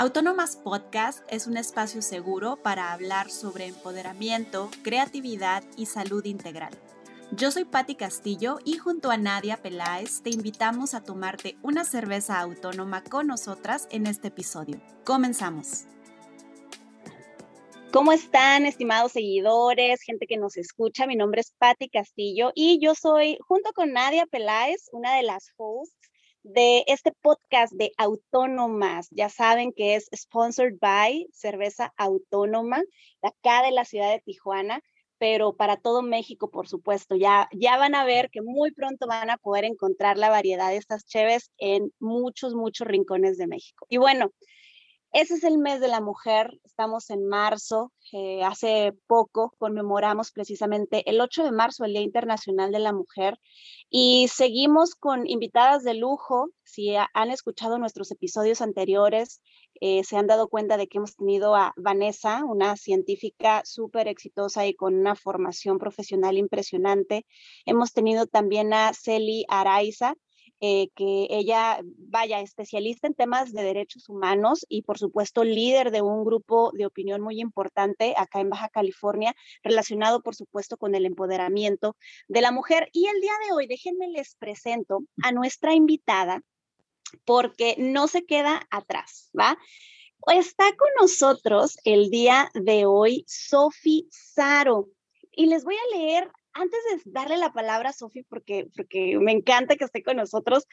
Autónomas Podcast es un espacio seguro para hablar sobre empoderamiento, creatividad y salud integral. Yo soy Patti Castillo y junto a Nadia Peláez te invitamos a tomarte una cerveza autónoma con nosotras en este episodio. Comenzamos. ¿Cómo están, estimados seguidores, gente que nos escucha? Mi nombre es Patti Castillo y yo soy, junto con Nadia Peláez, una de las hosts de este podcast de Autónomas. Ya saben que es sponsored by Cerveza Autónoma, de acá de la ciudad de Tijuana, pero para todo México, por supuesto. Ya, ya van a ver que muy pronto van a poder encontrar la variedad de estas cheves en muchos, muchos rincones de México. Y bueno, ese es el mes de la mujer, estamos en marzo, eh, hace poco conmemoramos precisamente el 8 de marzo, el Día Internacional de la Mujer, y seguimos con invitadas de lujo. Si han escuchado nuestros episodios anteriores, eh, se han dado cuenta de que hemos tenido a Vanessa, una científica súper exitosa y con una formación profesional impresionante. Hemos tenido también a Celi Araiza, eh, que ella vaya especialista en temas de derechos humanos y por supuesto líder de un grupo de opinión muy importante acá en Baja California, relacionado por supuesto con el empoderamiento de la mujer. Y el día de hoy, déjenme les presento a nuestra invitada porque no se queda atrás, ¿va? Está con nosotros el día de hoy Sofi Saro y les voy a leer antes de darle la palabra a Sofi, porque, porque me encanta que esté con nosotros,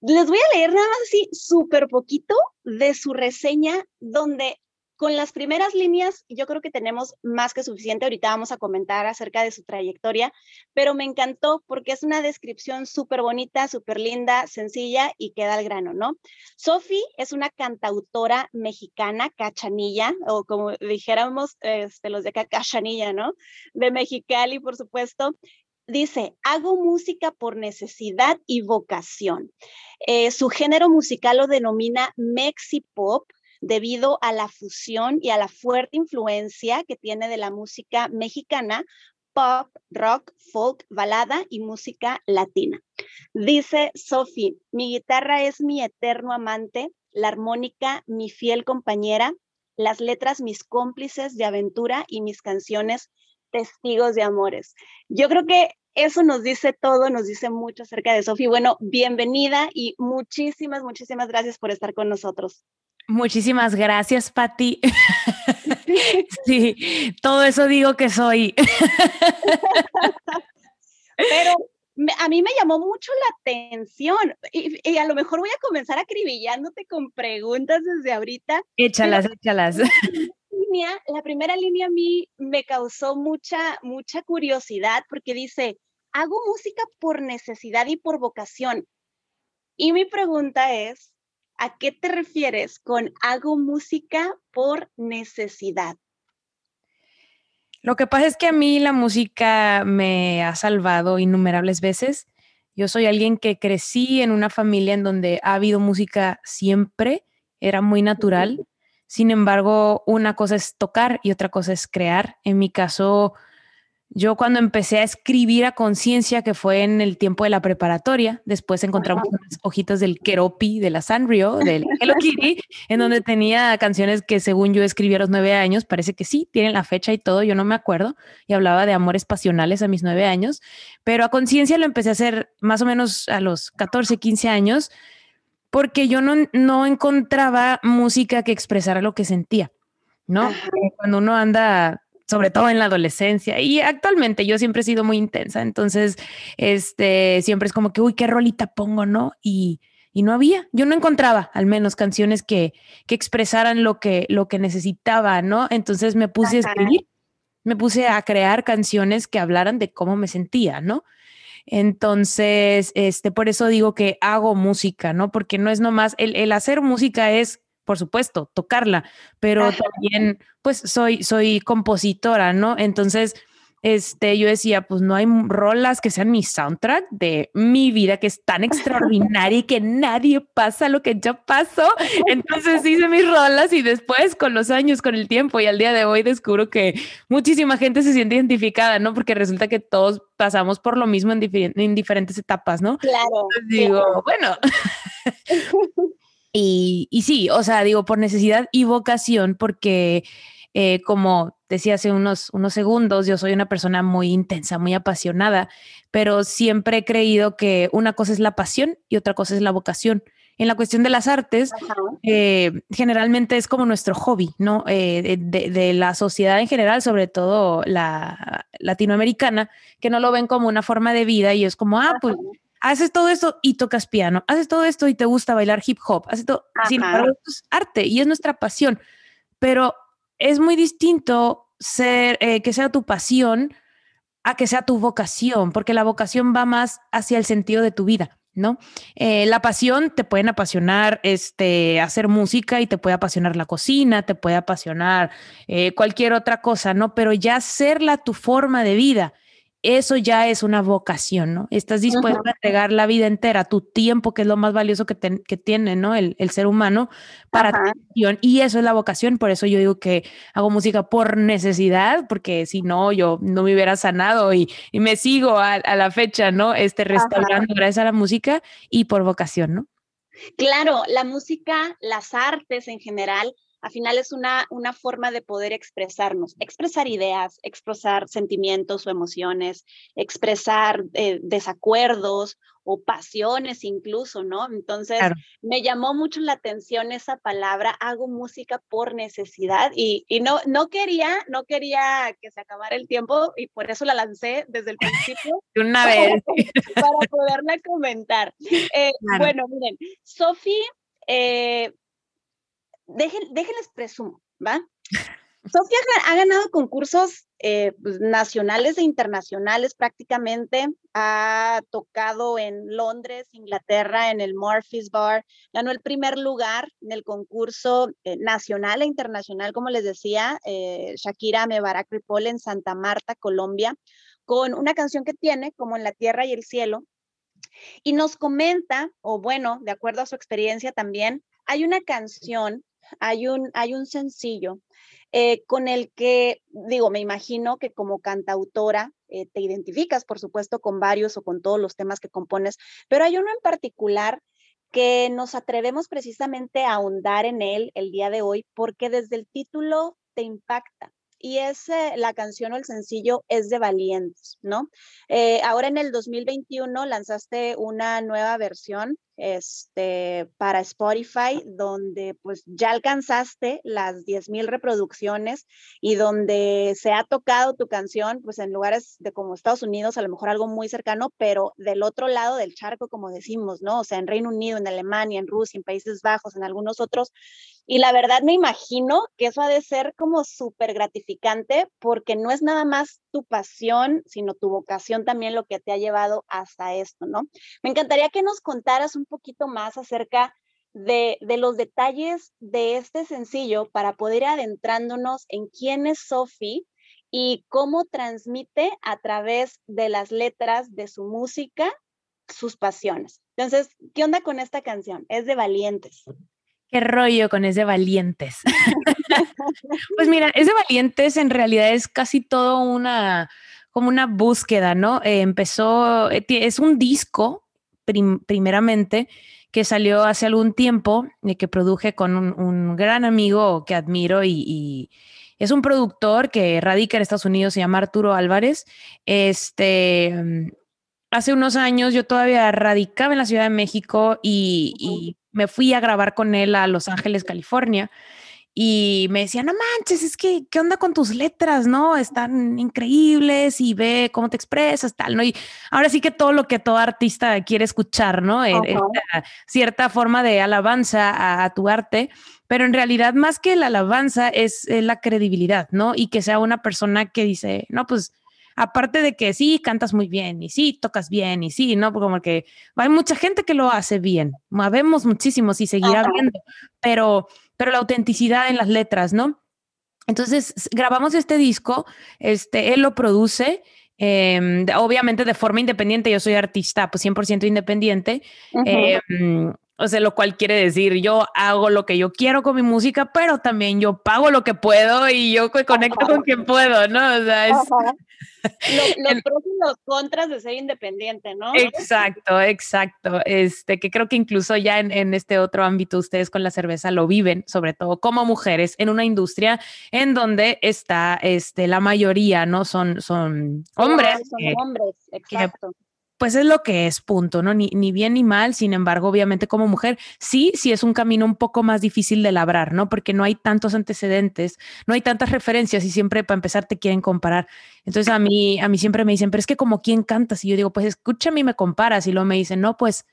les voy a leer nada más así súper poquito de su reseña, donde con las primeras líneas, yo creo que tenemos más que suficiente. Ahorita vamos a comentar acerca de su trayectoria, pero me encantó porque es una descripción súper bonita, súper linda, sencilla y queda al grano, ¿no? Sofi es una cantautora mexicana, cachanilla, o como dijéramos este, los de acá, cachanilla, ¿no? De Mexicali, por supuesto. Dice, hago música por necesidad y vocación. Eh, su género musical lo denomina Mexipop debido a la fusión y a la fuerte influencia que tiene de la música mexicana, pop, rock, folk, balada y música latina. Dice Sophie, mi guitarra es mi eterno amante, la armónica mi fiel compañera, las letras mis cómplices de aventura y mis canciones testigos de amores. Yo creo que eso nos dice todo, nos dice mucho acerca de Sophie. Bueno, bienvenida y muchísimas, muchísimas gracias por estar con nosotros. Muchísimas gracias, Patti. sí, todo eso digo que soy. Pero a mí me llamó mucho la atención y, a lo mejor voy a comenzar acribillándote con preguntas desde ahorita. Échalas, échalas. La primera línea a mí me causó mucha, mucha curiosidad porque dice, hago música por necesidad y por vocación. Y mi pregunta es, ¿A qué te refieres con hago música por necesidad? Lo que pasa es que a mí la música me ha salvado innumerables veces. Yo soy alguien que crecí en una familia en donde ha habido música siempre, era muy natural. Sin embargo, una cosa es tocar y otra cosa es crear. En mi caso, yo cuando empecé a escribir a conciencia, que fue en el tiempo de la preparatoria, después encontramos unas hojitas del Keropi, de la Sanrio, del Hello Kitty, en donde tenía canciones que según yo escribí a los nueve años, parece que sí, tienen la fecha y todo, yo no me acuerdo, y hablaba de amores pasionales a mis nueve años, pero a conciencia lo empecé a hacer más o menos a los 14, 15 años, porque yo no, no encontraba música que expresara lo que sentía. ¿no? Cuando uno anda sobre todo en la adolescencia y actualmente yo siempre he sido muy intensa, entonces este siempre es como que uy, qué rolita pongo, ¿no? Y, y no había, yo no encontraba al menos canciones que, que expresaran lo que lo que necesitaba, ¿no? Entonces me puse a escribir, me puse a crear canciones que hablaran de cómo me sentía, ¿no? Entonces, este, por eso digo que hago música, ¿no? Porque no es nomás, el, el hacer música es por supuesto, tocarla, pero también, pues, soy, soy compositora, ¿no? Entonces, este, yo decía, pues no hay rolas que sean mi soundtrack de mi vida, que es tan extraordinaria y que nadie pasa lo que yo paso. Entonces hice mis rolas y después, con los años, con el tiempo y al día de hoy, descubro que muchísima gente se siente identificada, ¿no? Porque resulta que todos pasamos por lo mismo en, diferentes etapas, ¿no? Claro. Entonces digo, bueno. Y, y sí, o sea, digo, por necesidad y vocación, porque eh, como decía hace unos, unos segundos, yo soy una persona muy intensa, muy apasionada, pero siempre he creído que una cosa es la pasión y otra cosa es la vocación. En la cuestión de las artes, eh, generalmente es como nuestro hobby, ¿no? Eh, de, la sociedad en general, sobre todo la latinoamericana, que no lo ven como una forma de vida y es como, ah, pues haces todo esto y tocas piano, haces todo esto y te gusta bailar hip hop, haces todo, sin embargo, es arte y es nuestra pasión, pero es muy distinto ser, eh, que sea tu pasión a que sea tu vocación, porque la vocación va más hacia el sentido de tu vida. ¿no? Eh, la pasión te pueden apasionar este, hacer música y te puede apasionar la cocina, te puede apasionar eh, cualquier otra cosa, ¿no? Pero ya hacerla tu forma de vida eso ya es una vocación, ¿no? Estás dispuesto a entregar la vida entera, tu tiempo, que es lo más valioso que, tiene, ¿no? El, ser humano para tu. Y eso es la vocación, por eso yo digo que hago música por necesidad, porque si no, yo no me hubiera sanado y, me sigo a, la fecha, ¿no? Este, restaurando gracias a la música y por vocación, ¿no? Claro, la música, las artes en general, al final es una, una forma de poder expresarnos, expresar ideas, expresar sentimientos o emociones, expresar eh, desacuerdos o pasiones incluso, ¿no? Entonces, me llamó mucho la atención esa palabra, hago música por necesidad y, y, no, no quería, no quería que se acabara el tiempo y por eso la lancé desde el principio. Una vez. Para, poderla comentar. Eh, bueno, miren, Sofi eh, déjenles presumo, ¿va? Sofía ha ganado concursos eh, pues, nacionales e internacionales prácticamente. Ha tocado en Londres, Inglaterra, en el Murphy's Bar. Ganó el primer lugar en el concurso eh, nacional e internacional, como les decía, eh, Shakira Mebarak Ripoll en Santa Marta, Colombia, con una canción que tiene como En la Tierra y el Cielo. Y nos comenta, o bueno, de acuerdo a su experiencia también, hay una canción hay un, hay un sencillo eh, con el que, digo, me imagino que como cantautora eh, te identificas, por supuesto, con varios o con todos los temas que compones, pero hay uno en particular que nos atrevemos precisamente a ahondar en él el día de hoy porque desde el título te impacta y es la canción o el sencillo es de Valientes, ¿no? Eh, ahora en el 2021 lanzaste una nueva versión este, para Spotify, donde pues ya alcanzaste las 10.000 reproducciones y donde se ha tocado tu canción, pues en lugares de como Estados Unidos, a lo mejor algo muy cercano, pero del otro lado del charco, como decimos, ¿no? O sea, en Reino Unido, en Alemania, en Rusia, en Países Bajos, en algunos otros. Y la verdad me imagino que eso ha de ser como súper gratificante porque no es nada más tu pasión, sino tu vocación también lo que te ha llevado hasta esto, ¿no? Me encantaría que nos contaras un un poquito más acerca de, los detalles de este sencillo para poder ir adentrándonos en quién es Sophie y cómo transmite a través de las letras de su música sus pasiones. Entonces, ¿qué onda con esta canción? Es de valientes. ¿Qué rollo con ese valientes? pues mira, ese valientes en realidad es casi todo una, como una búsqueda, ¿no? Eh, empezó, eh, es un disco primeramente, que salió hace algún tiempo, y que produje con un, gran amigo que admiro y, es un productor que radica en Estados Unidos, se llama Arturo Álvarez. Este, hace unos años yo todavía radicaba en la Ciudad de México y me fui a grabar con él a Los Ángeles, California y me decían, no manches, es que, ¿qué onda con tus letras? ¿No? Están increíbles y ve cómo te expresas, tal, ¿no? Y ahora sí que todo lo que todo artista quiere escuchar, ¿no? En, cierta forma de alabanza a, tu arte, pero en realidad más que la alabanza es, la credibilidad, ¿no? Y que sea una persona que dice, no, pues aparte de que sí, cantas muy bien y sí, tocas bien y sí, ¿no? Como que hay mucha gente que lo hace bien, vemos muchísimos y seguirá viendo, pero pero la autenticidad en las letras, ¿no? Entonces grabamos este disco, este, él lo produce, em, obviamente de forma independiente, yo soy artista, pues 100% independiente. O sea, lo cual quiere decir, yo hago lo que yo quiero con mi música, pero también yo pago lo que puedo y yo conecto con quien puedo, ¿no? O sea, es... los pros y los contras de ser independiente, ¿no? Exacto, exacto. Este, que creo que incluso ya en, en, este otro ámbito ustedes con la cerveza lo viven, sobre todo como mujeres, en una industria en donde está este, la mayoría, ¿no? Son, son hombres. son hombres, exacto pues es lo que es, punto, ¿no? Ni, ni, bien ni mal, sin embargo, obviamente como mujer, sí, sí es un camino un poco más difícil de labrar, ¿no? Porque no hay tantos antecedentes, no hay tantas referencias y siempre para empezar te quieren comparar. Entonces a mí, a mí siempre me dicen, pero es que como quién cantas y yo digo, pues escúchame y me comparas y luego me dicen, no, pues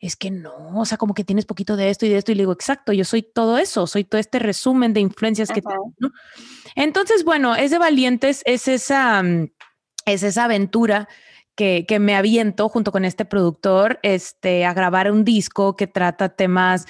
es que no, o sea, como que tienes poquito de esto y de esto y le digo, exacto, yo soy todo eso, soy todo este resumen de influencias que tengo, ¿no? Entonces, bueno, es de valientes, es esa, mm, es esa aventura que, que, me aviento junto con este productor este, a grabar un disco que trata temas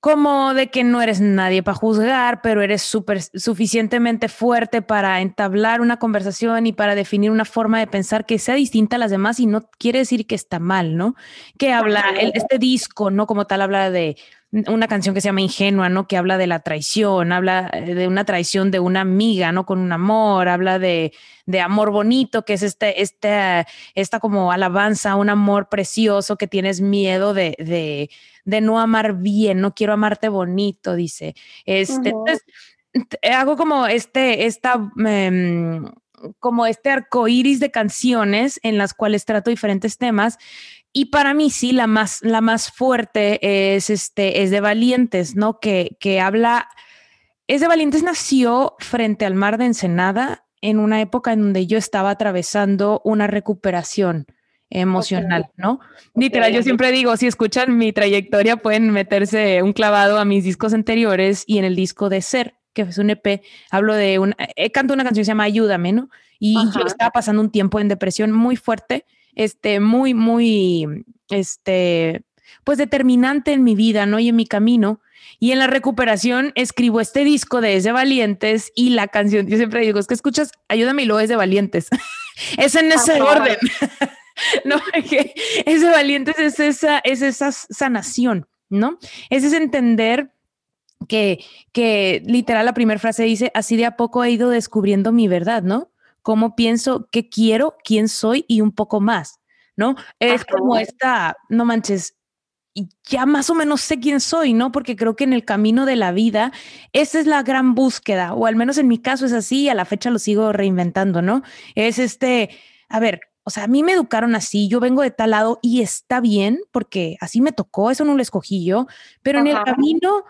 como de que no eres nadie para juzgar, pero eres super, suficientemente fuerte para entablar una conversación y para definir una forma de pensar que sea distinta a las demás y no quiere decir que está mal, ¿no? Que habla, el, este disco, ¿no? Como tal, habla de una canción que se llama Ingenua, ¿no? Que habla de la traición, habla eh, de una traición de una amiga, ¿no? Con un amor, habla de, de amor bonito, que es este, este, esta como alabanza, un amor precioso que tienes miedo de, de, de no amar bien, no quiero amarte bonito, dice. Este, Entonces, hago como este, esta, em, como este arco iris de canciones en las cuales trato diferentes temas y para mí sí, la más, la más fuerte es, este, es de Valientes, ¿no? Que, que habla, es de Valientes nació frente al mar de Ensenada en una época en donde yo estaba atravesando una recuperación emocional, ¿no? Literal, yo siempre digo, si escuchan mi trayectoria, pueden meterse un clavado a mis discos anteriores y en el disco de Ser, que es un EP, hablo de un, eh, canto una canción que se llama Ayúdame, ¿no? Y yo estaba pasando un tiempo en depresión muy fuerte este, muy, muy, este, pues determinante en mi vida, ¿no? Y en mi camino. Y en la recuperación escribo este disco de Es de Valientes y la canción, yo siempre digo, es que escuchas, ayúdame y lo es de Valientes. es en ese orden. no, que es de Valientes es esa, es esa sanación, ¿no? Es ese entender que, que literal la primera frase dice, así de a poco he ido descubriendo mi verdad, ¿no? Cómo pienso, qué quiero, quién soy y un poco más, ¿no? Es como esta, no manches, ya más o menos sé quién soy, ¿no? Porque creo que en el camino de la vida, esa es la gran búsqueda, o al menos en mi caso es así, y a la fecha lo sigo reinventando, ¿no? Es este, a ver, o sea, a mí me educaron así, yo vengo de tal lado y está bien, porque así me tocó, eso no lo escogí yo, pero en el camino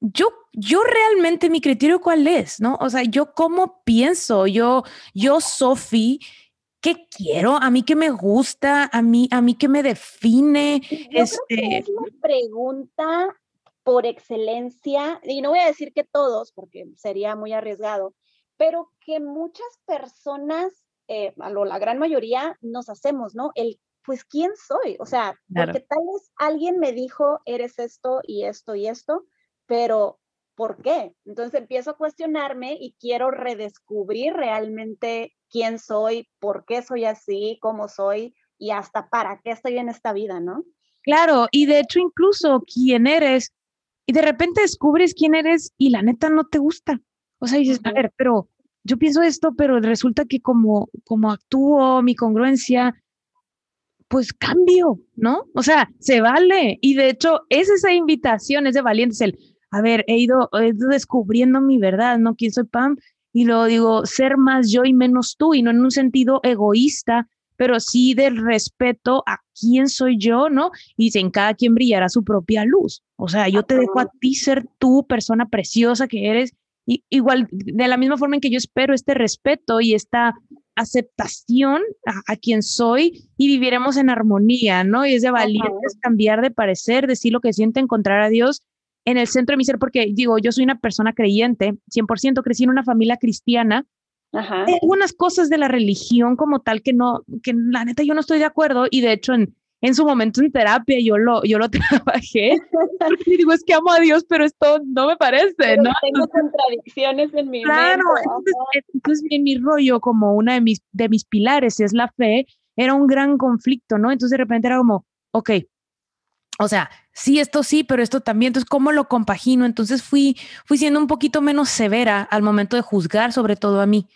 yo, yo realmente mi criterio cuál es, ¿no? O sea, yo cómo pienso, yo, yo, Sofi, ¿qué quiero? A mí qué me gusta, a mí, a mí qué me define. Yo este... creo que es una pregunta por excelencia, y no voy a decir que todos, porque sería muy arriesgado, pero que muchas personas, eh, a lo, la gran mayoría, nos hacemos, ¿no? El, pues, ¿quién soy? O sea, porque tal vez alguien me dijo, eres esto y esto y esto, pero ¿por qué? Entonces empiezo a cuestionarme y quiero redescubrir realmente quién soy, por qué soy así, cómo soy y hasta para qué estoy en esta vida, ¿no? Claro, y de hecho incluso quién eres, y de repente descubres quién eres y la neta no te gusta. O sea, dices, a ver, pero yo pienso esto, pero resulta que como, como actúo, mi congruencia, pues cambio, ¿no? O sea, se vale. Y de hecho, es esa invitación, es de valientes, el, a ver, he ido, descubriendo mi verdad, ¿no? ¿Quién soy Pam? Y luego digo, ser más yo y menos tú, y no en un sentido egoísta, pero sí del respeto a quién soy yo, ¿no? Y en cada quien brillará su propia luz. O sea, yo te dejo a ti ser tú, persona preciosa que eres, y igual, de la misma forma en que yo espero este respeto y esta aceptación a, quien soy y viviremos en armonía, ¿no? Y es de valientes cambiar de parecer, decir lo que siente, encontrar a Dios en el centro de mi ser, porque digo, yo soy una persona creyente, 100%, crecí en una familia cristiana. Ajá. Hay algunas cosas de la religión como tal que no, que la neta yo no estoy de acuerdo y de hecho en, en su momento en terapia yo lo, yo lo trabajé. y digo, es que amo a Dios, pero esto no me parece, ¿no? Tengo contradicciones en mi Claro, entonces, entonces en mi rollo como una de mis, de mis pilares es la fe, era un gran conflicto, ¿no? Entonces de repente era como, ok, o sea, sí, esto sí, pero esto también. Entonces, ¿cómo lo compagino? Entonces fui, fui siendo un poquito menos severa al momento de juzgar, sobre todo a mí.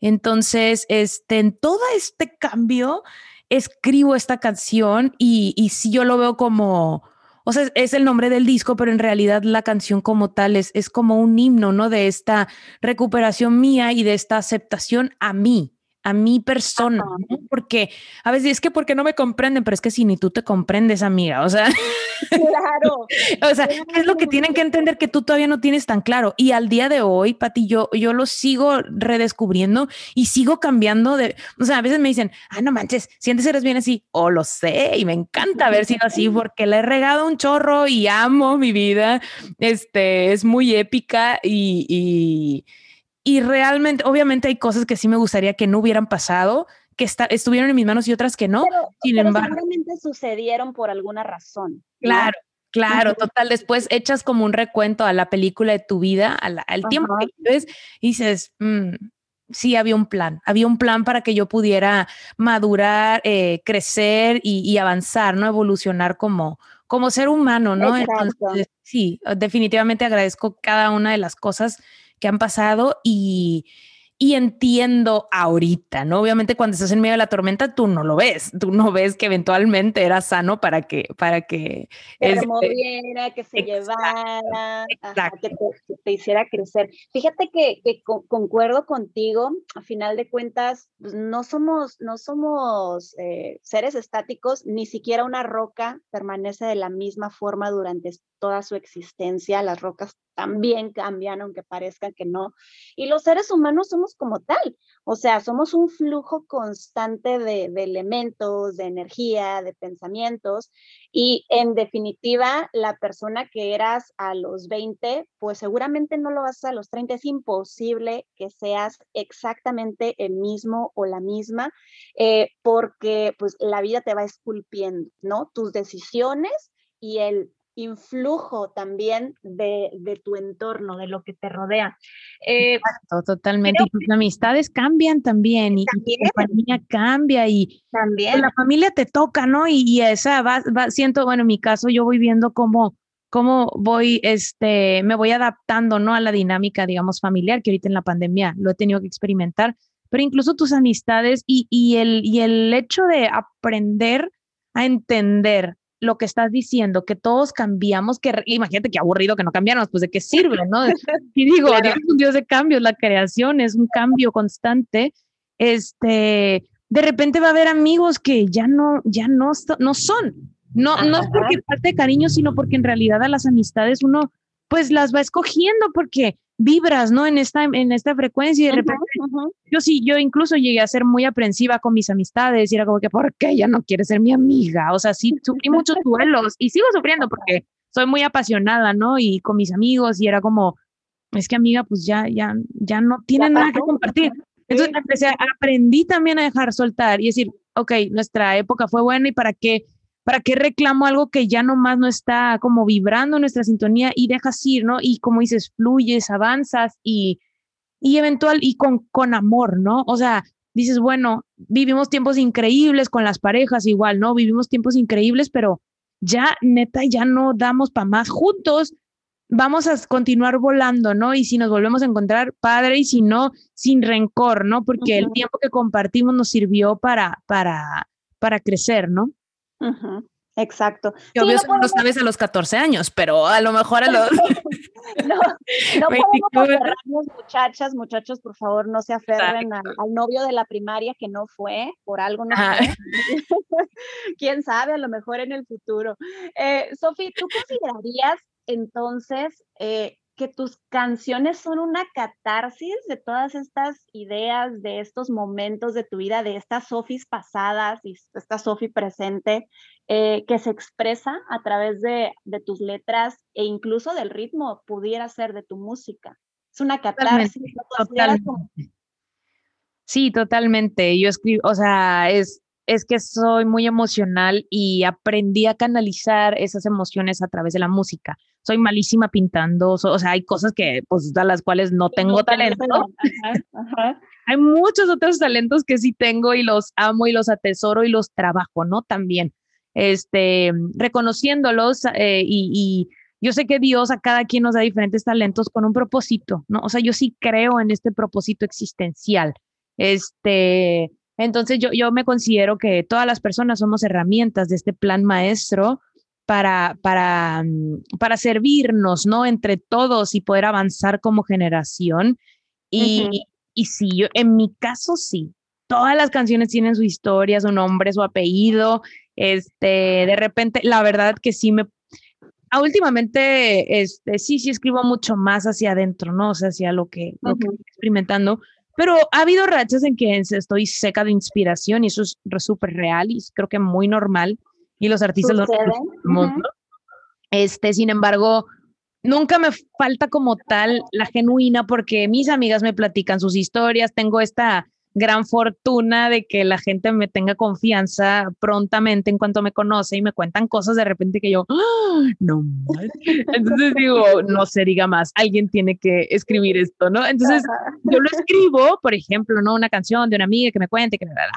Entonces, este, en todo este cambio, escribo esta canción y, y sí yo lo veo como, o sea, es el nombre del disco, pero en realidad la canción como tal es, es como un himno, ¿no? De esta recuperación mía y de esta aceptación a mí, a mi persona, ¿no? porque a veces es que porque no me comprenden, pero es que si ni tú te comprendes, amiga, o sea, claro. o sea, es lo que tienen que entender que tú todavía no tienes tan claro? Y al día de hoy, Pati, yo, yo lo sigo redescubriendo y sigo cambiando de, o sea, a veces me dicen, ah, no manches, si antes eres bien así, o oh, lo sé, y me encanta haber sido así porque le he regado un chorro y amo mi vida, este, es muy épica y, y y realmente, obviamente hay cosas que sí me gustaría que no hubieran pasado, que estuvieron en mis manos y otras que no. Pero, Sin embargo, seguramente sucedieron por alguna razón. Claro, claro, total. Después echas como un recuento a la película de tu vida, al, tiempo que ves, y dices, mm, sí, había un plan, había un plan para que yo pudiera madurar, eh, crecer y, avanzar, ¿no? Evolucionar como, como ser humano, ¿no? Entonces, sí, definitivamente agradezco cada una de las cosas que han pasado y, y entiendo ahorita, ¿no? Obviamente cuando estás en medio de la tormenta tú no lo ves, tú no ves que eventualmente era sano para que, para que... se este moviera, que se llevara, que, te, hiciera crecer. Fíjate que, que concuerdo contigo, a final de cuentas, pues, no somos, no somos eh, seres estáticos, ni siquiera una roca permanece de la misma forma durante toda su existencia, las rocas también cambian, aunque parezcan que no. Y los seres humanos somos como tal, o sea, somos un flujo constante de, elementos, de energía, de pensamientos. Y en definitiva, la persona que eras a los 20, pues seguramente no lo vas a los 30. Es imposible que seas exactamente el mismo o la misma, eh, porque pues la vida te va esculpiendo, ¿no? Tus decisiones y el influjo también de, tu entorno, de lo que te rodea. Eh, totalmente. Y tus amistades cambian también, y, tu familia cambia, y también. la familia te toca, ¿no? Y, esa va, va, siento, bueno, en mi caso, yo voy viendo cómo cómo voy, este, me voy adaptando, ¿no? A la dinámica, digamos, familiar, que ahorita en la pandemia lo he tenido que experimentar, pero incluso tus amistades y, y, el, y el hecho de aprender a entender lo que estás diciendo, que todos cambiamos, que imagínate qué aburrido que no cambiáramos, pues de qué sirve, ¿no? Y digo, Dios es un Dios de cambios, la creación es un cambio constante. Este, de repente va a haber amigos que ya no, ya no, no son. No, no es porque parte de cariño, sino porque en realidad a las amistades uno pues las va escogiendo porque vibras, ¿no? En esta, en esta frecuencia y de repente, yo sí, yo incluso llegué a ser muy aprensiva con mis amistades y era como que, ¿por qué ella no quiere ser mi amiga? O sea, sí, sufrí muchos duelos y sigo sufriendo porque soy muy apasionada, ¿no? Y con mis amigos y era como, es que amiga, pues ya, ya, ya no tiene nada que compartir. Entonces empecé, aprendí también a dejar soltar y decir, ok, nuestra época fue buena y para qué ¿Para qué reclamo algo que ya nomás no está como vibrando nuestra sintonía y dejas ir, ¿no? Y como dices, fluyes, avanzas y, y eventual y con, con amor, ¿no? O sea, dices, bueno, vivimos tiempos increíbles con las parejas igual, ¿no? Vivimos tiempos increíbles, pero ya neta, ya no damos para más juntos. Vamos a continuar volando, ¿no? Y si nos volvemos a encontrar, padre, y si no, sin rencor, ¿no? Porque el tiempo que compartimos nos sirvió para, para, para crecer, ¿no? Exacto. Y obvio no, lo sabes a los 14 años, pero a lo mejor a los... no, no podemos muchachas, muchachos, por favor, no se aferren al, novio de la primaria que no fue, por algo no fue. Quién sabe, a lo mejor en el futuro. Eh, Sofi, ¿tú considerarías entonces eh, que tus canciones son una catarsis de todas estas ideas, de estos momentos de tu vida, de estas Sofis pasadas y esta Sofi presente, eh, que se expresa a través de, tus letras e incluso del ritmo, pudiera ser de tu música. Es una catarsis. Sí, totalmente. Yo escribo, o sea, es, es que soy muy emocional y aprendí a canalizar esas emociones a través de la música soy malísima pintando, o sea, hay cosas que, pues, a las cuales no tengo talento. Hay muchos otros talentos que sí tengo y los amo y los atesoro y los trabajo, ¿no? También. Este, reconociéndolos eh, y, y, yo sé que Dios a cada quien nos da diferentes talentos con un propósito, ¿no? O sea, yo sí creo en este propósito existencial. Este, entonces yo, yo me considero que todas las personas somos herramientas de este plan maestro para, para, mm, para servirnos, ¿no? Entre todos y poder avanzar como generación. Y, y sí, yo, en mi caso sí, todas las canciones tienen su historia, su nombre, su apellido. Este, de repente, la verdad que sí me ah, últimamente, este, sí, sí escribo mucho más hacia adentro, ¿no? O sea, hacia lo que, lo que estoy experimentando, pero ha habido rachas en que estoy seca de inspiración y eso es súper real y creo que muy normal y los artistas lo Este, sin embargo, nunca me falta como tal la genuina porque mis amigas me platican sus historias, tengo esta gran fortuna de que la gente me tenga confianza prontamente en cuanto me conoce y me cuentan cosas de repente que yo, ¡Ah! no Entonces digo, no se diga más, alguien tiene que escribir esto, ¿no? Entonces yo lo escribo, por ejemplo, ¿no? Una canción de una amiga que me cuente, que me da.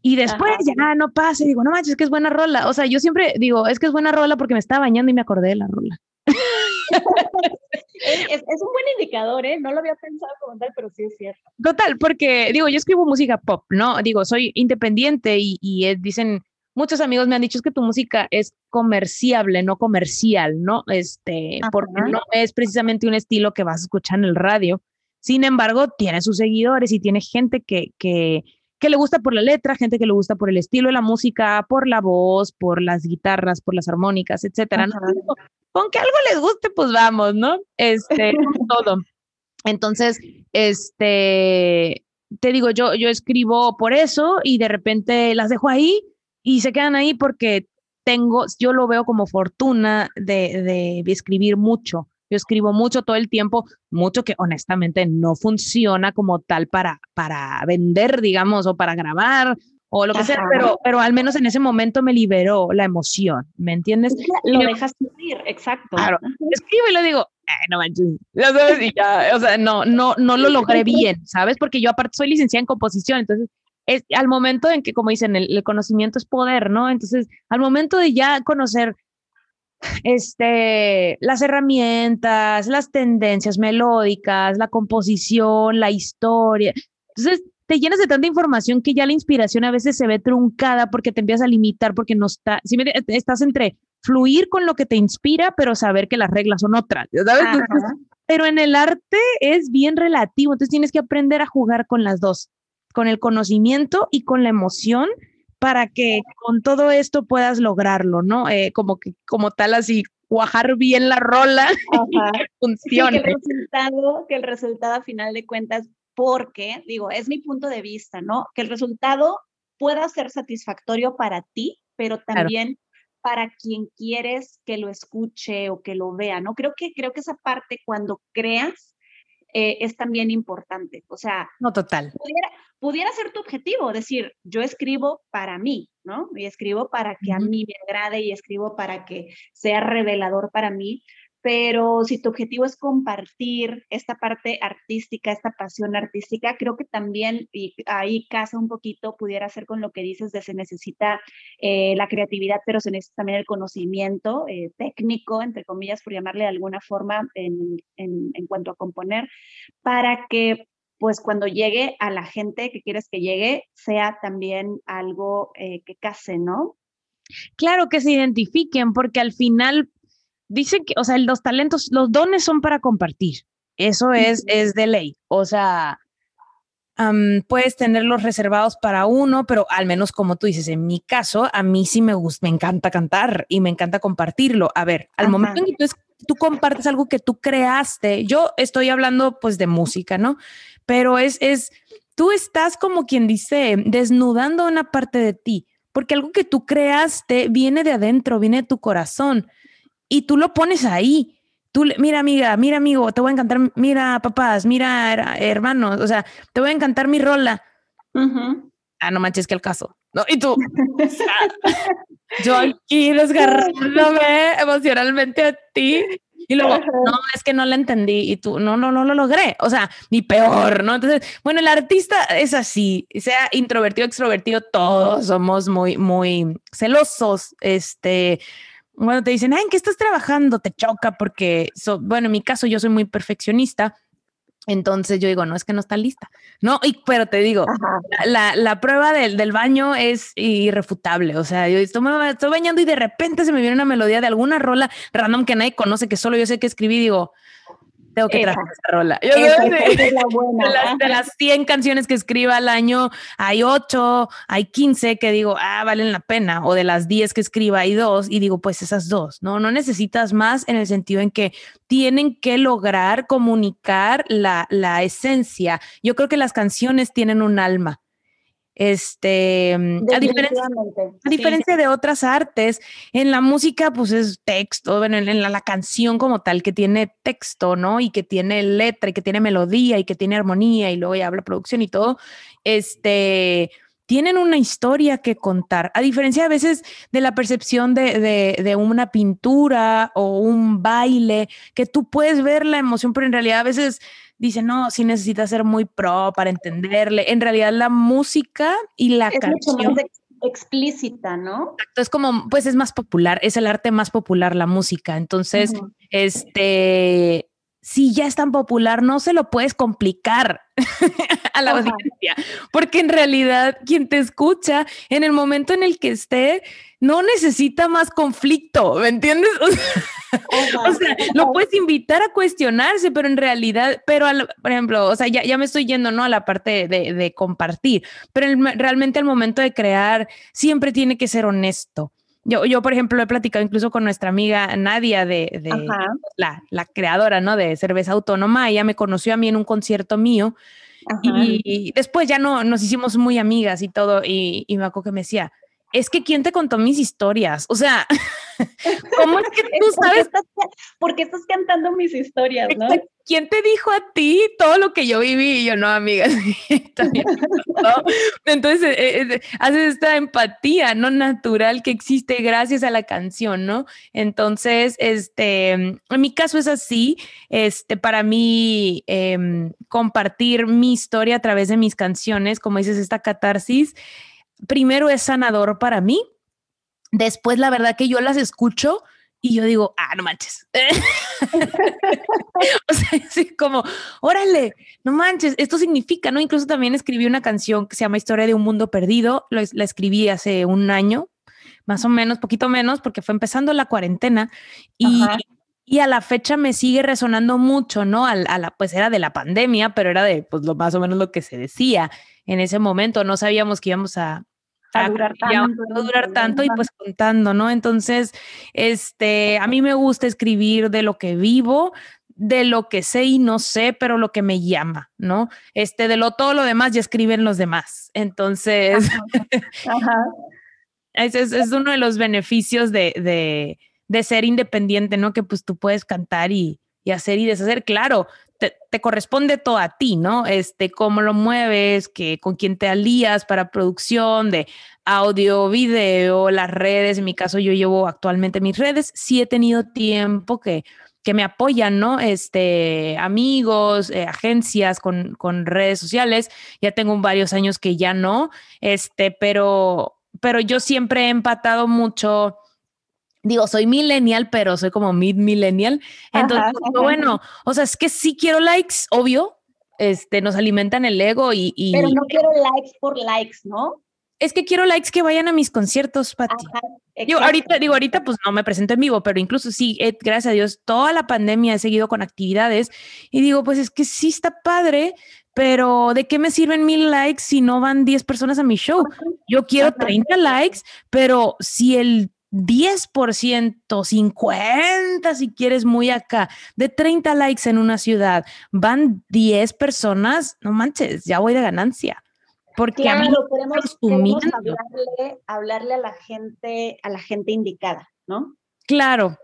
Y después ya no pasa y digo, no manches, es que es buena rola. O sea, yo siempre digo, es que es buena rola porque me estaba bañando y me acordé de la rola. es, un buen indicador, ¿eh? No lo había pensado como tal, pero sí es cierto. Total, porque digo, yo escribo música pop, ¿no? Digo, soy independiente y, dicen, muchos amigos me han dicho que tu música es comerciable, no comercial, ¿no? Este, porque no es precisamente un estilo que vas a escuchar en el radio. Sin embargo, tiene sus seguidores y tiene gente que, que, que le gusta por la letra, gente que le gusta por el estilo de la música, por la voz, por las guitarras, por las armónicas, etcétera. ¿no? con que algo les guste, pues vamos, ¿no? Este, todo. Entonces, este, te digo, yo, yo escribo por eso y de repente las dejo ahí y se quedan ahí porque tengo, yo lo veo como fortuna de, de escribir mucho. Yo escribo mucho todo el tiempo, mucho que honestamente no funciona como tal para, para vender, digamos, o para grabar o lo que sea, pero, pero al menos en ese momento me liberó la emoción, ¿me entiendes? Lo dejas fluir, exacto. Claro, escribo y lo digo, no manches, ya sabes, y ya, o sea, no, no, no lo logré bien, ¿sabes? Porque yo aparte soy licenciada en composición, entonces es al momento en que, como dicen, el, el conocimiento es poder, ¿no? Entonces, al momento de ya conocer este, las herramientas, las tendencias melódicas, la composición, la historia. Entonces, te llenas de tanta información que ya la inspiración a veces se ve truncada porque te empiezas a limitar, porque no está, si estás entre fluir con lo que te inspira, pero saber que las reglas son otras, ¿sabes? pero en el arte es bien relativo, entonces tienes que aprender a jugar con las dos, con el conocimiento y con la emoción para que con todo esto puedas lograrlo, ¿no? Eh, como que como tal así cuajar bien la rola y que funcione. que, el resultado, que el resultado a final de cuentas porque, digo, es mi punto de vista, ¿no? Que el resultado pueda ser satisfactorio para ti, pero también para quien quieres que lo escuche o que lo vea, ¿no? Creo que, creo que esa parte cuando creas eh, es también importante. O sea, no total. Pudiera, pudiera, ser tu objetivo, decir, yo escribo para mí, ¿no? Y escribo para que a mí me agrade y escribo para que sea revelador para mí, pero si tu objetivo es compartir esta parte artística, esta pasión artística, creo que también, y ahí casa un poquito, pudiera ser con lo que dices de se necesita eh, la creatividad, pero se necesita también el conocimiento eh, técnico, entre comillas, por llamarle de alguna forma, en, en, en cuanto a componer, para que pues cuando llegue a la gente que quieres que llegue, sea también algo eh, que case, ¿no? Claro que se identifiquen, porque al final dicen que, o sea, los talentos, los dones son para compartir. Eso es, es de ley. O sea, puedes tenerlos reservados para uno, pero al menos como tú dices, en mi caso, a mí sí me gusta, me encanta cantar y me encanta compartirlo. A ver, al momento en que tú, tú, compartes algo que tú creaste, yo estoy hablando pues de música, ¿no? Pero es, es, tú estás como quien dice, desnudando una parte de ti, porque algo que tú creaste viene de adentro, viene de tu corazón y tú lo pones ahí. Tú, mira amiga, mira amigo, te voy a encantar, mira papás, mira hermanos, o sea, te voy a encantar mi rola. Ah, no manches que el caso. ¿no? Y tú, yo aquí desgarrándome emocionalmente a ti y luego, no, es que no la entendí y tú, no, no, no lo logré. O sea, ni peor, ¿no? Entonces, bueno, el artista es así, sea introvertido, extrovertido, todos somos muy, muy celosos. Este, bueno, te dicen, ¿en qué estás trabajando? Te choca porque, bueno, en mi caso yo soy muy perfeccionista entonces yo digo, no es que no está lista. No, y, pero te digo, la, la, prueba del, del, baño es irrefutable. O sea, yo estoy, estoy bañando y de repente se me viene una melodía de alguna rola random que nadie conoce, que solo yo sé que escribí. Digo, tengo que traer esa rola. Yo de, las, de, las, 100 canciones que escriba al año, hay 8, hay 15 que digo, ah, valen la pena. O de las 10 que escriba, hay dos y digo, pues esas dos, ¿no? No necesitas más en el sentido en que tienen que lograr comunicar la, la esencia. Yo creo que las canciones tienen un alma. Este, mm, a diferencia, de otras artes, en la música, pues es texto, en, en la, canción como tal, que tiene texto, ¿no? Y que tiene letra y que tiene melodía y que tiene armonía y luego ya habla producción y todo, este, tienen una historia que contar, a diferencia a veces de la percepción de, de, de, una pintura o un baile, que tú puedes ver la emoción, pero en realidad a veces dice, no, sí necesita ser muy pro para entenderle. En realidad la música y la es canción... Mucho más explícita, ¿no? Exacto, es como, pues es más popular, es el arte más popular, la música. Entonces, este, si ya es tan popular, no se lo puedes complicar a la audiencia, porque en realidad quien te escucha en el momento en el que esté no necesita más conflicto, ¿me entiendes? O sea, lo puedes invitar a cuestionarse, pero en realidad, pero por ejemplo, o sea, ya, ya me estoy yendo, ¿no? A la parte de, de compartir, pero realmente al momento de crear siempre tiene que ser honesto. Yo, yo, por ejemplo, he platicado incluso con nuestra amiga Nadia de, la, la, creadora, ¿no? De cerveza autónoma. Ella me conoció a mí en un concierto mío y, después ya no nos hicimos muy amigas y todo. Y, y me acuerdo que me decía, es que ¿quién te contó mis historias? O sea, ¿cómo es que tú sabes? ¿Por qué estás cantando mis historias, no? ¿Quién te dijo a ti todo lo que yo viví? Y yo, no, amigas. Entonces, eh, eh, haces esta empatía, ¿no? Natural que existe gracias a la canción, ¿no? Entonces, este, en mi caso es así. Este, para mí, em, compartir mi historia a través de mis canciones, como dices, esta catarsis, primero es sanador para mí. Después, la verdad que yo las escucho y yo digo, ah, no manches. o sea, así como, órale, no manches, esto significa, ¿no? Incluso también escribí una canción que se llama Historia de un Mundo Perdido, la escribí hace un año, más o menos, poquito menos, porque fue empezando la cuarentena y, y a la fecha me sigue resonando mucho, ¿no? A, a, la, pues era de la pandemia, pero era de, pues, lo más o menos lo que se decía en ese momento, no sabíamos que íbamos a, a, durar tanto, a durar tanto y pues contando, ¿no? Entonces, este, a mí me gusta escribir de lo que vivo, de lo que sé y no sé, pero lo que me llama, ¿no? Este, de lo todo lo demás ya escriben los demás. Entonces, Ajá. ese es, es, uno de los beneficios de, de, de, ser independiente, ¿no? Que pues tú puedes cantar y, y hacer y deshacer. Claro, te, corresponde todo a ti, ¿no? Este, cómo lo mueves, que, con quién te alías para producción de audio, video, las redes. En mi caso, yo llevo actualmente mis redes. Sí he tenido tiempo que, que me apoyan, ¿no? Este, amigos, eh, agencias con, con redes sociales. Ya tengo varios años que ya no, este, pero, pero yo siempre he empatado mucho digo, soy millennial, pero soy como mid-millennial. Entonces, bueno, o sea, es que sí quiero likes, obvio, este, nos alimentan el ego y, Pero no quiero likes por likes, ¿no? Es que quiero likes que vayan a mis conciertos, Pati. Yo ahorita, digo, ahorita pues no me presento en vivo, pero incluso sí, eh, gracias a Dios, toda la pandemia he seguido con actividades y digo, pues es que sí está padre, pero ¿de qué me sirven mil likes si no van 10 personas a mi show? Yo quiero 30 likes, pero si el 10%, 50 si quieres muy acá, de 30 likes en una ciudad, van 10 personas, no manches, ya voy de ganancia. Porque a mí queremos, hablarle, hablarle, a la gente, a la gente indicada, ¿no? Claro.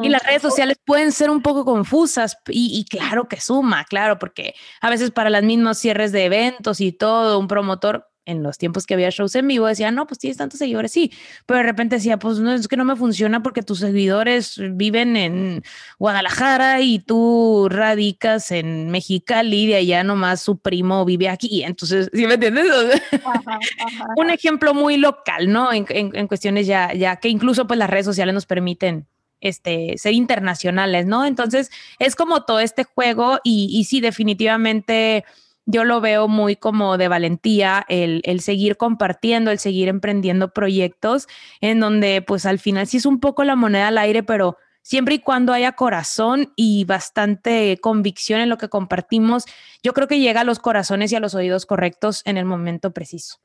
Y las redes sociales pueden ser un poco confusas y, y, claro que suma, claro, porque a veces para las mismas cierres de eventos y todo, un promotor en los tiempos que había shows en vivo, decía, no, pues tienes tantos seguidores, sí, pero de repente decía, pues no, es que no me funciona porque tus seguidores viven en Guadalajara y tú radicas en Mexicali y de allá nomás su primo vive aquí, entonces, ¿sí me entiendes? Un ejemplo muy local, ¿no? En, en, cuestiones ya, ya que incluso pues las redes sociales nos permiten este, ser internacionales, ¿no? Entonces, es como todo este juego y, y sí, definitivamente yo lo veo muy como de valentía el, seguir compartiendo, el seguir emprendiendo proyectos en donde pues al final sí es un poco la moneda al aire, pero siempre y cuando haya corazón y bastante convicción en lo que compartimos, yo creo que llega a los corazones y a los oídos correctos en el momento preciso.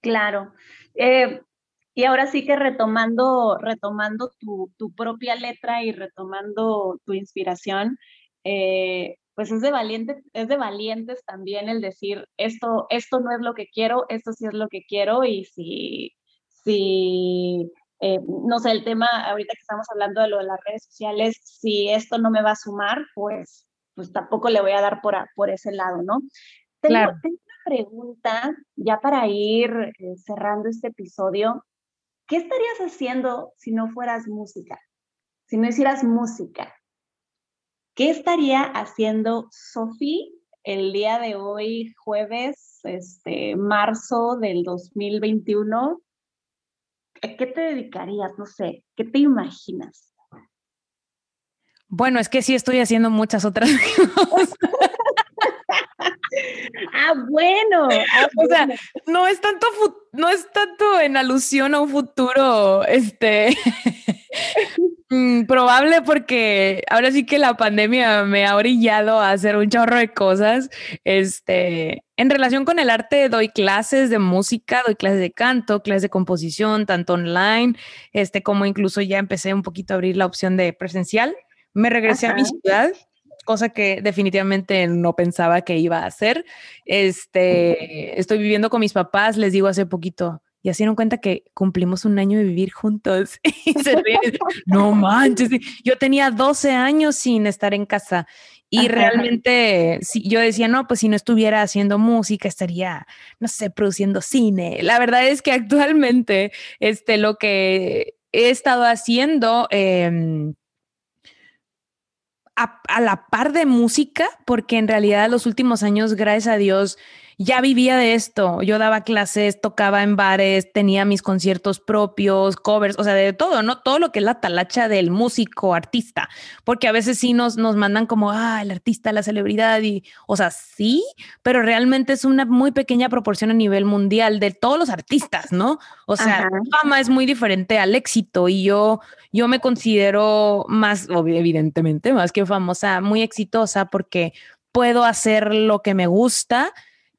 Claro. Eh, y ahora sí que retomando, retomando tu, tu, propia letra y retomando tu inspiración, eh, pues es de, valiente, es de valientes también el decir, esto, esto no es lo que quiero, esto sí es lo que quiero y si, si eh, no sé, el tema ahorita que estamos hablando de lo de las redes sociales, si esto no me va a sumar, pues, pues tampoco le voy a dar por, por ese lado, ¿no? Tengo, claro. tengo una pregunta ya para ir eh, cerrando este episodio. ¿Qué estarías haciendo si no fueras música? Si no hicieras música, ¿Qué estaría haciendo Sofi el día de hoy, jueves, este, marzo del 2021? ¿A qué te dedicarías? No sé, ¿qué te imaginas? Bueno, es que sí estoy haciendo muchas otras cosas. ah, bueno. Ah, o sea, no es tanto, no es tanto en alusión a un futuro, este, Mm, probable porque ahora sí que la pandemia me ha orillado a hacer un chorro de cosas. Este, en relación con el arte, doy clases de música, doy clases de canto, clases de composición, tanto online, este, como incluso ya empecé un poquito a abrir la opción de presencial. Me regresé a mi ciudad, cosa que definitivamente no pensaba que iba a hacer. Este, estoy viviendo con mis papás, les digo hace poquito, y se dieron cuenta que cumplimos un año de vivir juntos. y se no manches, yo tenía 12 años sin estar en casa y realmente si, yo decía, no, pues si no estuviera haciendo música, estaría, no sé, produciendo cine. La verdad es que actualmente este, lo que he estado haciendo... Em, a, a, la par de música, porque en realidad los últimos años, gracias a Dios, ya vivía de esto. Yo daba clases, tocaba en bares, tenía mis conciertos propios, covers, o sea, de todo, ¿no? Todo lo que es la talacha del músico, artista, porque a veces sí nos, nos mandan como, ah, el artista, la celebridad, y, o sea, sí, pero realmente es una muy pequeña proporción a nivel mundial de todos los artistas, ¿no? O sea, la fama es muy diferente al éxito y yo, yo me considero más, evidentemente, más que famosa, muy exitosa porque puedo hacer lo que me gusta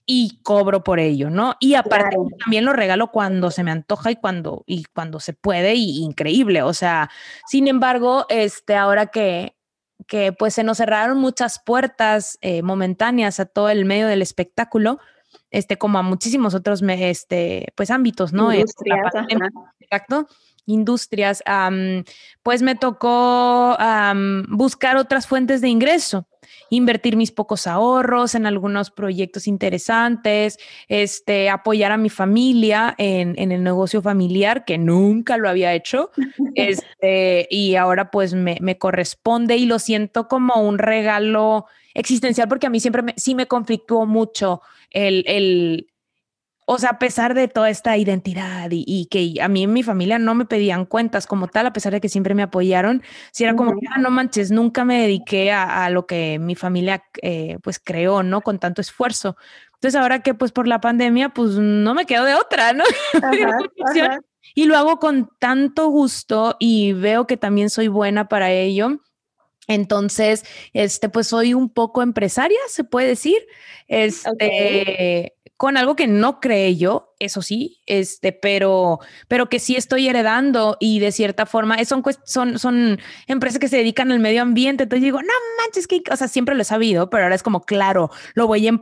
y cobro por ello, ¿no? Y aparte también lo regalo cuando se me antoja y cuando, y cuando se puede y increíble, o sea, sin embargo, este, ahora que, que pues se nos cerraron muchas puertas eh, momentáneas a todo el medio del espectáculo, este, como a muchísimos otros, este, pues ámbitos, ¿no? Industrias, exacto industrias, pues me tocó buscar otras fuentes de ingreso invertir mis pocos ahorros en algunos proyectos interesantes, este, apoyar a mi familia en, el negocio familiar, que nunca lo había hecho, este, y ahora pues me, corresponde y lo siento como un regalo existencial, porque a mí siempre sí me conflictuó mucho el, el o sea, a pesar de toda esta identidad y, que a mí en mi familia no me pedían cuentas como tal, a pesar de que siempre me apoyaron, si era como, ah, no manches, nunca me dediqué a, lo que mi familia eh, pues creó, ¿no? Con tanto esfuerzo. Entonces ahora que pues por la pandemia, pues no me quedo de otra, ¿no? Y lo hago con tanto gusto y veo que también soy buena para ello. Entonces, este, pues soy un poco empresaria, se puede decir. Este, con algo que no creé yo, eso sí, este, pero, pero que sí estoy heredando y de cierta forma son, son, son empresas que se dedican al medio ambiente. Entonces digo, no manches, que, o sea, siempre lo he sabido, pero ahora es como, claro, lo voy a,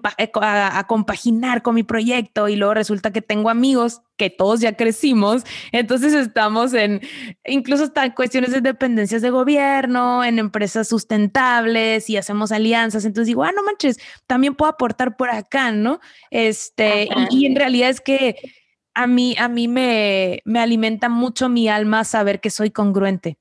a, compaginar con mi proyecto y luego resulta que tengo amigos que todos ya crecimos, entonces estamos en incluso hasta cuestiones de dependencias de gobierno, en empresas sustentables y hacemos alianzas, entonces digo, ah, no manches, también puedo aportar por acá, ¿no? Este, y, en realidad es que a mí, a mí me, me alimenta mucho mi alma saber que soy congruente.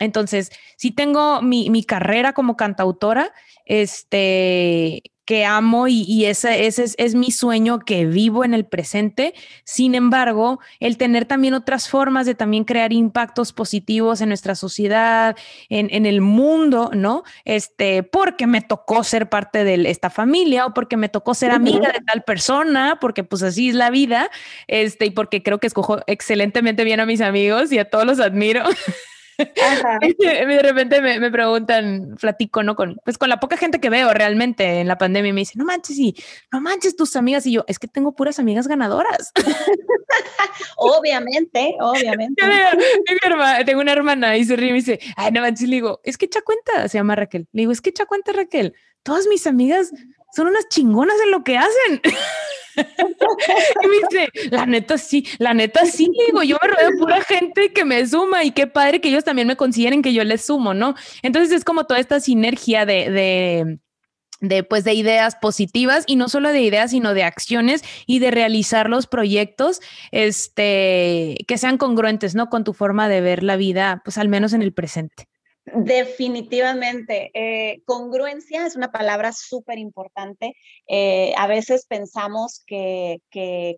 Entonces, si tengo mi, mi carrera como cantautora, este, que amo y, ese, ese es, mi sueño que vivo en el presente. Sin embargo, el tener también otras formas de también crear impactos positivos en nuestra sociedad, en, el mundo, ¿no? Este, porque me tocó ser parte de esta familia o porque me tocó ser amiga de tal persona, porque pues así es la vida, este, y porque creo que escojo excelentemente bien a mis amigos y a todos los admiro. de repente me, preguntan, platico, ¿no? Con, pues con la poca gente que veo realmente en la pandemia, me dicen, no manches, y no manches tus amigas. Y yo, es que tengo puras amigas ganadoras. obviamente, obviamente. tengo una hermana y se ríe y me dice, ay, no manches, le digo, es que echa cuenta, se llama Raquel. Le digo, es que echa cuenta, Raquel. Todas mis amigas son unas chingonas en lo que hacen. y me dice, la neta sí, la neta sí, digo, yo me rodeo de pura gente que me suma y qué padre que ellos también me consideren que yo les sumo, ¿no? Entonces es como toda esta sinergia de, de de pues de ideas positivas y no solo de ideas sino de acciones y de realizar los proyectos este que sean congruentes no con tu forma de ver la vida pues al menos en el presente Definitivamente. Eh, congruencia es una palabra súper importante. Eh, a veces pensamos que,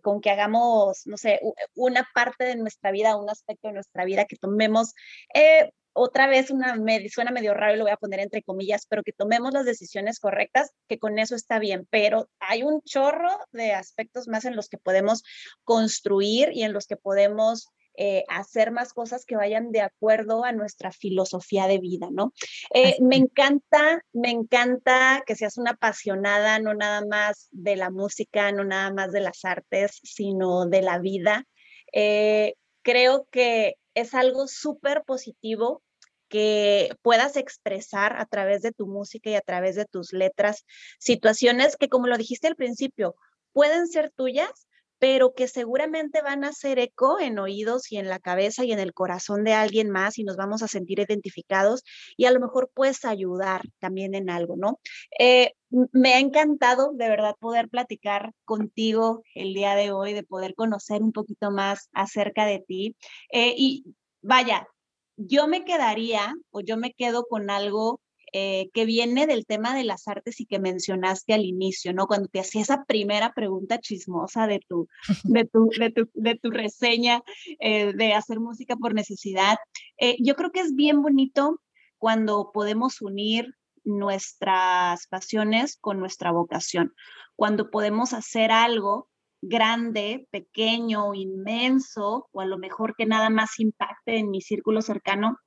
con que hagamos, no sé, una parte de nuestra vida, un aspecto de nuestra vida, que tomemos, eh, otra vez una, me, suena medio raro y lo voy a poner entre comillas, pero que tomemos las decisiones correctas, que con eso está bien. Pero hay un chorro de aspectos más en los que podemos construir y en los que podemos eh, hacer más cosas que vayan de acuerdo a nuestra filosofía de vida, ¿no? Eh, me encanta, me encanta que seas una apasionada, no nada más de la música, no nada más de las artes, sino de la vida. Eh, creo que es algo súper positivo que puedas expresar a través de tu música y a través de tus letras situaciones que, como lo dijiste al principio, pueden ser tuyas, pero que seguramente van a hacer eco en oídos y en la cabeza y en el corazón de alguien más y nos vamos a sentir identificados y a lo mejor puedes ayudar también en algo, ¿no? Eh, me ha encantado de verdad poder platicar contigo el día de hoy, de poder conocer un poquito más acerca de ti. Eh, y vaya, yo me quedaría o yo me quedo con algo eh, que viene del tema de las artes y que mencionaste al inicio, ¿no? Cuando te hacía esa primera pregunta chismosa de tu, de tu, de tu, reseña eh, de hacer música por necesidad. Eh, yo creo que es bien bonito cuando podemos unir nuestras pasiones con nuestra vocación, cuando podemos hacer algo grande, pequeño, inmenso, o a lo mejor que nada más impacte en mi círculo cercano,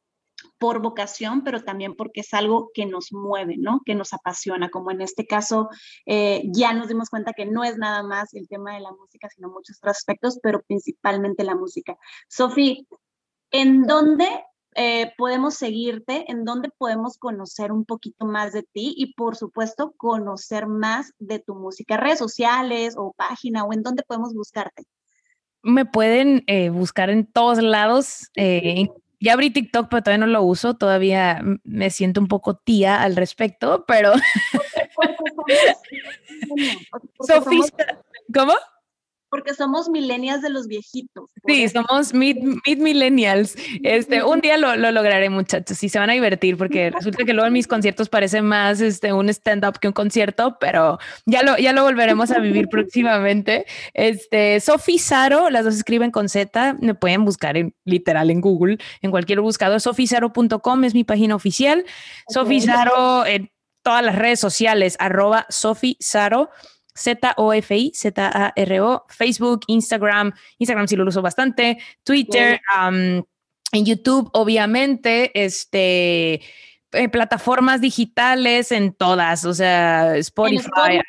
por vocación, pero también porque es algo que nos mueve, ¿no? Que nos apasiona, como en este caso eh, ya nos dimos cuenta que no es nada más el tema de la música, sino muchos otros aspectos, pero principalmente la música. Sofi, ¿en dónde eh, podemos seguirte? ¿En dónde podemos conocer un poquito más de ti? Y por supuesto, conocer más de tu música, redes sociales o página, o en dónde podemos buscarte me pueden eh, buscar en todos lados, eh, ya abrí TikTok, pero todavía no lo uso. Todavía me siento un poco tía al respecto, pero. Sofía, ¿cómo? Porque somos millennials de los viejitos. Sí, somos mid, millennials. Este, un día lo, lograré, muchachos, y se van a divertir porque resulta que luego en mis conciertos parece más este, un stand-up que un concierto, pero ya lo, ya lo volveremos a vivir próximamente. Este, Sofi Saro, las dos escriben con Z, me pueden buscar en, literal en Google, en cualquier buscador. sofisaro.com es mi página oficial. Sofi Saro en todas las redes sociales, arroba Sofi Saro. Z-O-F-I, Z-A-R-O, Facebook, Instagram, Instagram sí lo uso bastante, Twitter, en YouTube, obviamente, este, eh, plataformas digitales en todas, o sea, Spotify,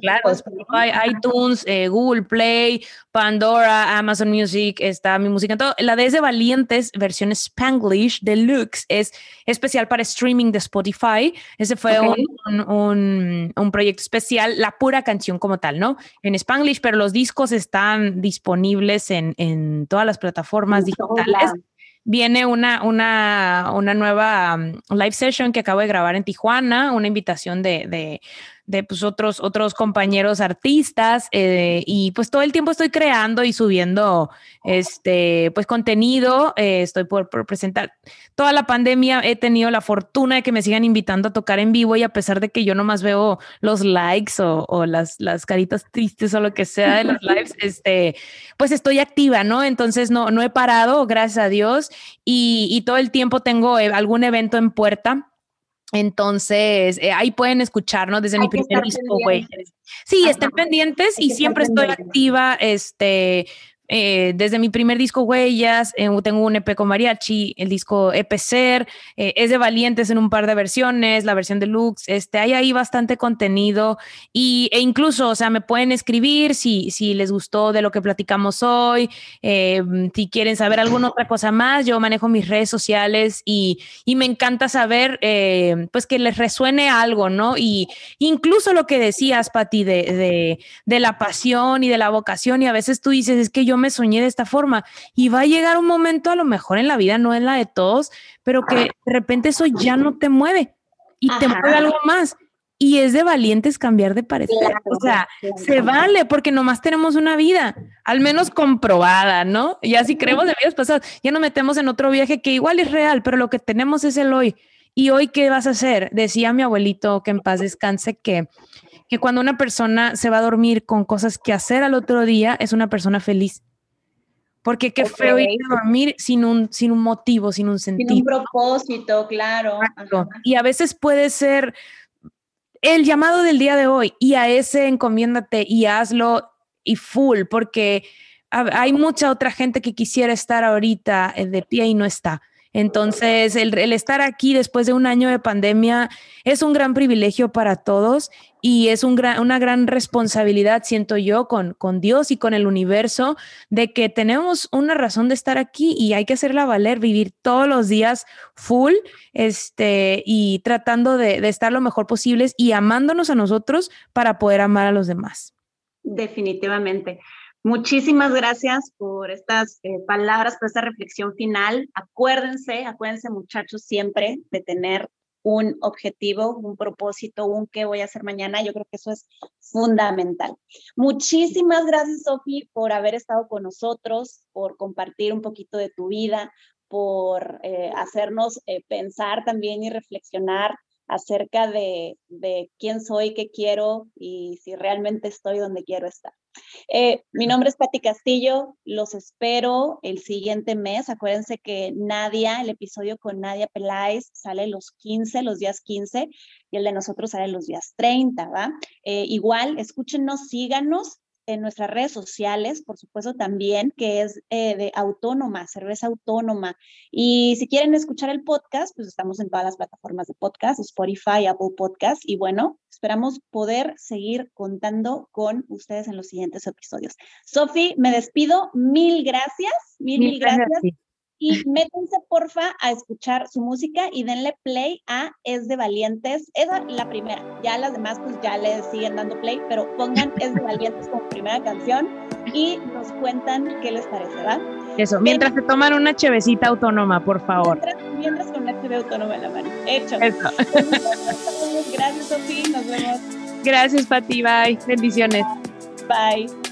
claro, Spotify, iTunes, eh, Google Play, Pandora, Amazon Music, está mi música en todo. La de ese Valientes, versión Spanglish Deluxe, es especial para streaming de Spotify. Ese fue un, un, proyecto especial, la pura canción como tal, ¿no? En Spanglish, pero los discos están disponibles en, en todas las plataformas digitales viene una, una, una nueva um, live session que acabo de grabar en Tijuana, una invitación de, de de pues, otros, otros compañeros artistas eh, y pues todo el tiempo estoy creando y subiendo este pues contenido, eh, estoy por, presentar. Toda la pandemia he tenido la fortuna de que me sigan invitando a tocar en vivo y a pesar de que yo nomás veo los likes o, las, las caritas tristes o lo que sea de los lives, este, pues estoy activa, ¿no? Entonces no, no he parado, gracias a Dios, y, y todo el tiempo tengo eh, algún evento en puerta entonces, eh, ahí pueden escucharnos desde mi primer disco, güey. Sí, estén pendientes y siempre estoy activa, este, eh, desde mi primer disco Huellas, eh, tengo un EP con mariachi, el disco EP Ser, eh, es de Valientes en un par de versiones, la versión deluxe, este, hay ahí bastante contenido y, e incluso, o sea, me pueden escribir si, si les gustó de lo que platicamos hoy, si quieren saber alguna otra cosa más, yo manejo mis redes sociales y, y me encanta saber, pues que les resuene algo, ¿no? Y incluso lo que decías, Pati, de, de, de la pasión y de la vocación y a veces tú dices, es que yo me soñé de esta forma. Y va a llegar un momento, a lo mejor en la vida, no es la de todos, pero que de repente eso ya no te mueve y te mueve algo más. Y es de valientes cambiar de parecer. o sea, se vale porque nomás tenemos una vida, al menos comprobada, ¿no? Y así creemos de vidas pasadas. Ya nos metemos en otro viaje que igual es real, pero lo que tenemos es el hoy. ¿Y hoy qué vas a hacer? Decía mi abuelito, que en paz descanse, que que cuando una persona se va a dormir con cosas que hacer al otro día, es una persona feliz. Porque qué feo ir a dormir sin un, sin un motivo, sin un sentido. Sin un propósito, claro. Y a veces puede ser el llamado del día de hoy y a ese encomiéndate y hazlo y full, porque hay mucha otra gente que quisiera estar ahorita eh, de pie y no está. Entonces, el, estar aquí después de un año de pandemia es un gran privilegio para todos y es un una gran responsabilidad, siento yo, con, con Dios y con el universo, de que tenemos una razón de estar aquí y hay que hacerla valer, vivir todos los días full este, y tratando de, de estar lo mejor posible y amándonos a nosotros para poder amar a los demás. Definitivamente. Muchísimas gracias por estas eh, palabras, por esta reflexión final. Acuérdense, acuérdense muchachos siempre de tener un objetivo, un propósito, un qué voy a hacer mañana. Yo creo que eso es fundamental. Muchísimas gracias, Sofi, por haber estado con nosotros, por compartir un poquito de tu vida, por eh, hacernos eh, pensar también y reflexionar acerca de, de quién soy, qué quiero y si realmente estoy donde quiero estar. Eh, mi nombre es Patti Castillo, los espero el siguiente mes. Acuérdense que Nadia, el episodio con Nadia Peláez sale los 15, los días 15, y el de nosotros sale los días 30, ¿va? Eh, igual, escúchenos, síganos en nuestras redes sociales, por supuesto también, que es eh, de autónoma, cerveza autónoma. Y si quieren escuchar el podcast, pues estamos en todas las plataformas de podcast, Spotify, Apple Podcast. Y bueno, esperamos poder seguir contando con ustedes en los siguientes episodios. Sofi, me despido. Mil gracias. Mil, mil, gracias y métanse porfa a escuchar su música y denle play a Es de Valientes. Esa es la primera. Ya las demás pues ya le siguen dando play, pero pongan Es de Valientes como primera canción y nos cuentan qué les parece, ¿verdad? Eso, mientras se toman una chevecita autónoma, por favor. Mientras, con una cheve autónoma en la mano. Hecho. Eso. Gracias, Sofía. Nos vemos. Gracias, Pati. Bye. Bendiciones. Bye.